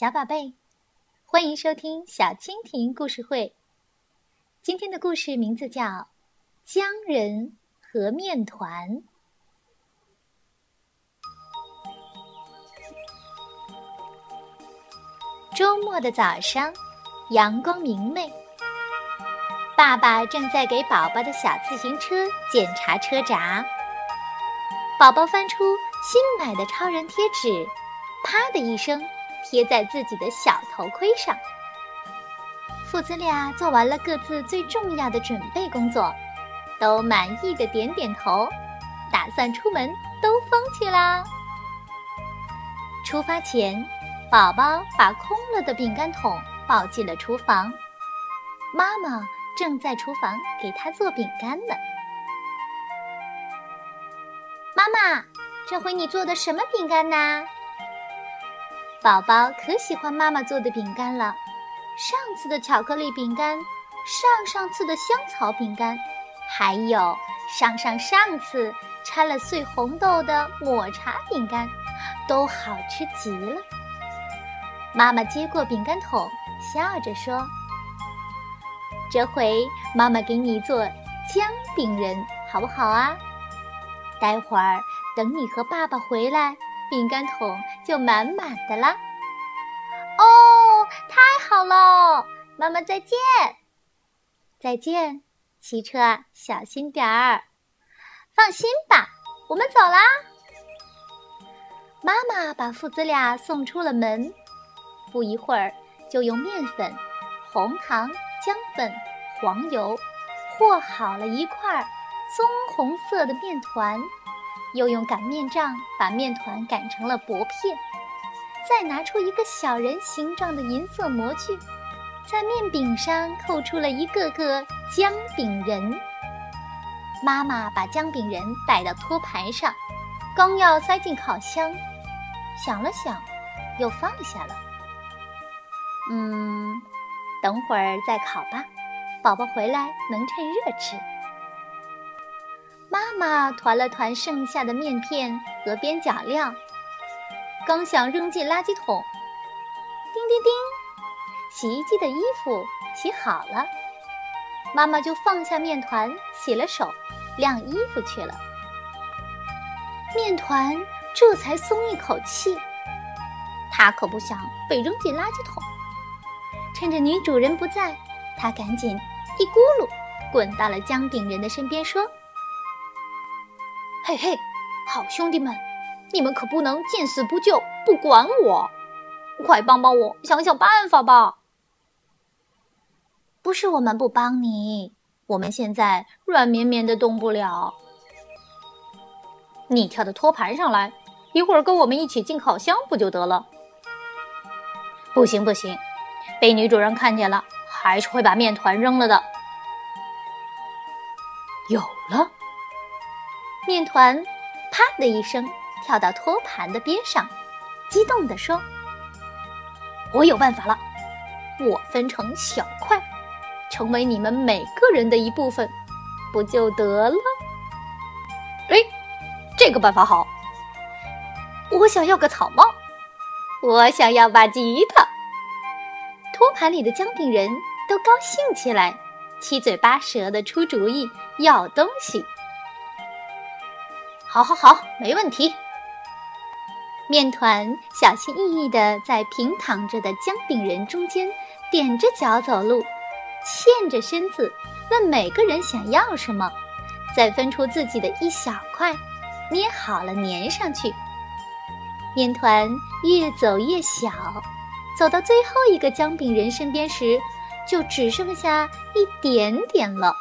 小宝贝，欢迎收听小蜻蜓故事会。今天的故事名字叫《姜人和面团》。周末的早上，阳光明媚。爸爸正在给宝宝的小自行车检查车闸。宝宝翻出新买的超人贴纸，啪的一声贴在自己的小头盔上。父子俩做完了各自最重要的准备工作，都满意的点点头，打算出门兜风去啦。出发前，宝宝把空了的饼干桶抱进了厨房，妈妈。正在厨房给他做饼干呢。妈妈，这回你做的什么饼干呢？宝宝可喜欢妈妈做的饼干了。上次的巧克力饼干，上上次的香草饼干，还有上上上次掺了碎红豆的抹茶饼干，都好吃极了。妈妈接过饼干桶，笑着说。这回妈妈给你做姜饼人，好不好啊？待会儿等你和爸爸回来，饼干桶就满满的啦。哦，太好了！妈妈再见。再见，骑车小心点儿。放心吧，我们走啦。妈妈把父子俩送出了门，不一会儿就用面粉、红糖。姜粉、黄油和好了一块棕红色的面团，又用擀面杖把面团擀成了薄片，再拿出一个小人形状的银色模具，在面饼上扣出了一个个姜饼人。妈妈把姜饼人摆到托盘上，刚要塞进烤箱，想了想，又放下了。嗯。等会儿再烤吧，宝宝回来能趁热吃。妈妈团了团剩下的面片和边角料，刚想扔进垃圾桶，叮叮叮，洗衣机的衣服洗好了，妈妈就放下面团，洗了手，晾衣服去了。面团这才松一口气，他可不想被扔进垃圾桶。趁着女主人不在，他赶紧一咕噜滚到了姜饼人的身边，说：“嘿嘿，好兄弟们，你们可不能见死不救，不管我！快帮帮我，想想办法吧！不是我们不帮你，我们现在软绵绵的动不了。你跳到托盘上来，一会儿跟我们一起进烤箱不就得了？不行，不行。”被女主人看见了，还是会把面团扔了的。有了，面团啪的一声跳到托盘的边上，激动地说：“我有办法了！我分成小块，成为你们每个人的一部分，不就得了？”哎，这个办法好！我想要个草帽，我想要把吉他。托盘里的姜饼人都高兴起来，七嘴八舌的出主意要东西。好，好，好，没问题。面团小心翼翼地在平躺着的姜饼人中间踮着脚走路，欠着身子问每个人想要什么，再分出自己的一小块，捏好了粘上去。面团越走越小。走到最后一个姜饼人身边时，就只剩下一点点了。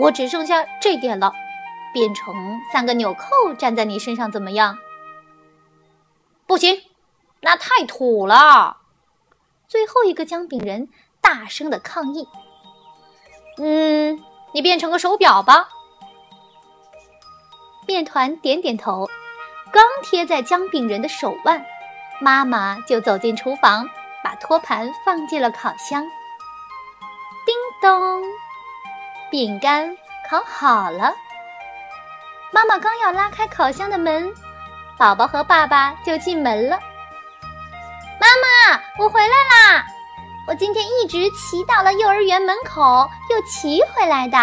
我只剩下这点了，变成三个纽扣粘在你身上怎么样？不行，那太土了。最后一个姜饼人大声的抗议：“嗯，你变成个手表吧。”面团点点头，刚贴在姜饼人的手腕。妈妈就走进厨房，把托盘放进了烤箱。叮咚，饼干烤好了。妈妈刚要拉开烤箱的门，宝宝和爸爸就进门了。妈妈，我回来啦！我今天一直骑到了幼儿园门口，又骑回来的。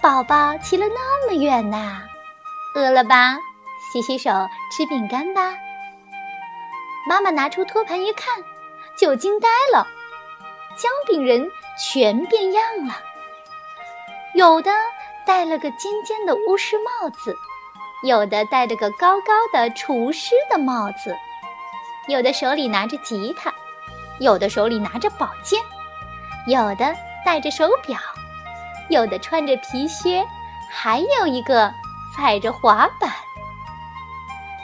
宝宝骑了那么远呐，饿了吧？洗洗手，吃饼干吧。妈妈拿出托盘一看，就惊呆了，姜饼人全变样了。有的戴了个尖尖的巫师帽子，有的戴着个高高的厨师的帽子，有的手里拿着吉他。有的手里拿着宝剑，有的戴着手表，有的穿着皮靴，还有一个踩着滑板。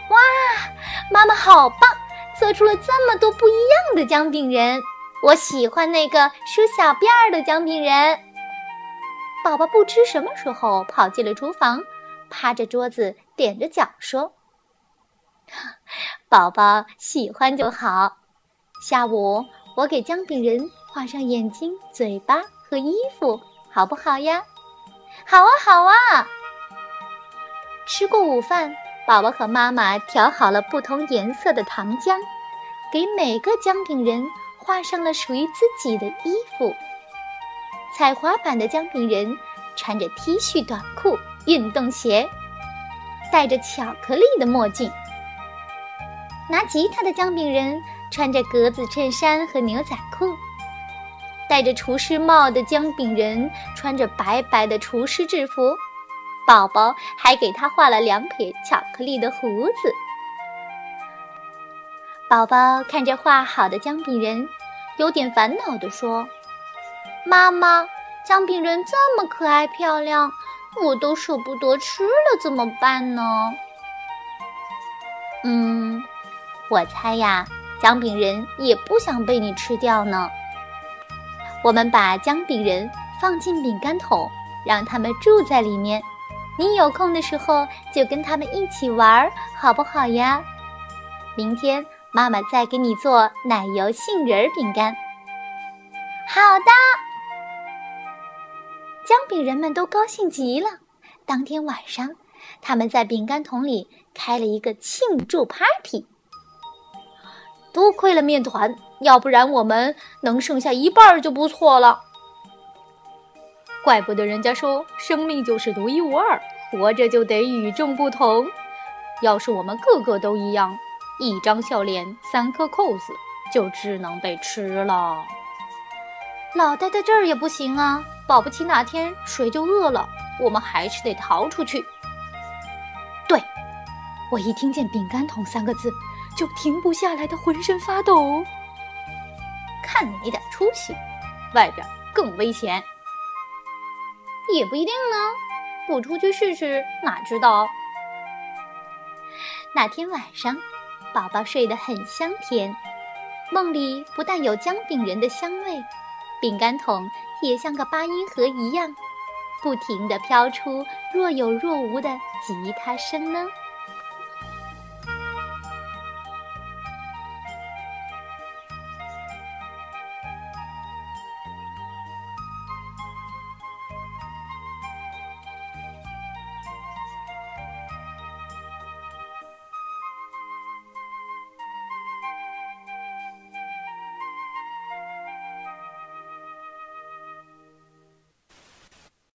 哇，妈妈好棒，做出了这么多不一样的姜饼人！我喜欢那个梳小辫儿的姜饼人。宝宝不知什么时候跑进了厨房，趴着桌子踮着脚说：“宝宝喜欢就好。”下午我给姜饼人画上眼睛、嘴巴和衣服，好不好呀？好啊，好啊！吃过午饭，宝宝和妈妈调好了不同颜色的糖浆，给每个姜饼人画上了属于自己的衣服。踩滑板的姜饼人穿着 T 恤短裤、运动鞋，戴着巧克力的墨镜。拿吉他的姜饼人。穿着格子衬衫和牛仔裤，戴着厨师帽的姜饼人穿着白白的厨师制服，宝宝还给他画了两撇巧克力的胡子。宝宝看着画好的姜饼人，有点烦恼地说：“妈妈，姜饼人这么可爱漂亮，我都舍不得吃了，怎么办呢？”嗯，我猜呀。姜饼人也不想被你吃掉呢。我们把姜饼人放进饼干桶，让他们住在里面。你有空的时候就跟他们一起玩，好不好呀？明天妈妈再给你做奶油杏仁饼干。好的。姜饼人们都高兴极了。当天晚上，他们在饼干桶里开了一个庆祝 party。多亏了面团，要不然我们能剩下一半就不错了。怪不得人家说生命就是独一无二，活着就得与众不同。要是我们个个都一样，一张笑脸三颗扣子，就只能被吃了。老待在这儿也不行啊，保不齐哪天谁就饿了，我们还是得逃出去。对，我一听见“饼干桶”三个字。就停不下来的浑身发抖。看你那点出息，外边更危险。也不一定呢，不出去试试哪知道？那天晚上，宝宝睡得很香甜，梦里不但有姜饼人的香味，饼干桶也像个八音盒一样，不停地飘出若有若无的吉他声呢。